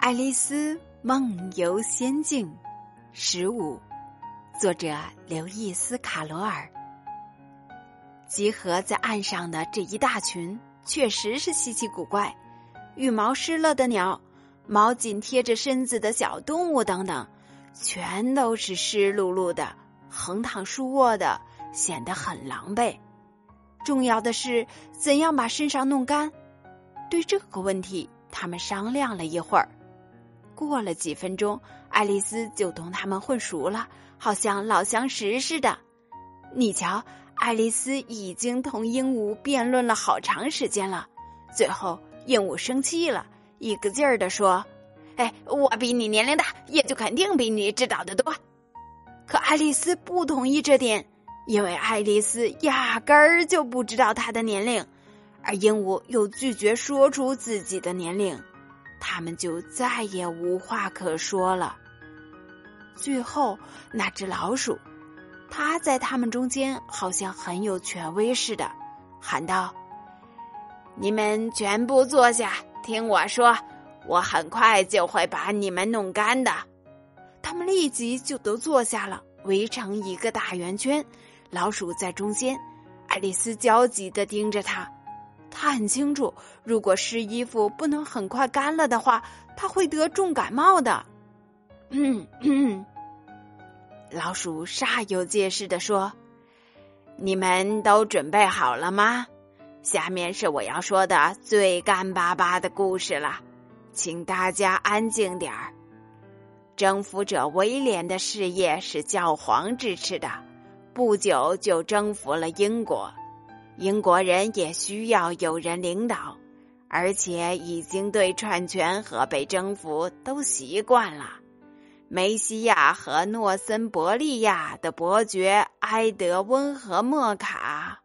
爱丽丝梦游仙境十五，作者刘易斯·卡罗尔。集合在岸上的这一大群，确实是稀奇古怪，羽毛湿了的鸟，毛紧贴着身子的小动物等等，全都是湿漉漉的，横躺竖卧的，显得很狼狈。重要的是，怎样把身上弄干？对这个问题，他们商量了一会儿。过了几分钟，爱丽丝就同他们混熟了，好像老相识似的。你瞧，爱丽丝已经同鹦鹉辩论了好长时间了。最后，鹦鹉生气了，一个劲儿的说：“哎，我比你年龄大，也就肯定比你知道的多。”可爱丽丝不同意这点，因为爱丽丝压根儿就不知道她的年龄，而鹦鹉又拒绝说出自己的年龄。他们就再也无话可说了。最后，那只老鼠，它在他们中间好像很有权威似的，喊道：“你们全部坐下，听我说，我很快就会把你们弄干的。”他们立即就都坐下了，围成一个大圆圈，老鼠在中间。爱丽丝焦急的盯着他。他很清楚，如果湿衣服不能很快干了的话，他会得重感冒的。嗯嗯，老鼠煞有介事的说：“你们都准备好了吗？下面是我要说的最干巴巴的故事了，请大家安静点儿。征服者威廉的事业是教皇支持的，不久就征服了英国。”英国人也需要有人领导，而且已经对篡权和被征服都习惯了。梅西亚和诺森伯利亚的伯爵埃德温和莫卡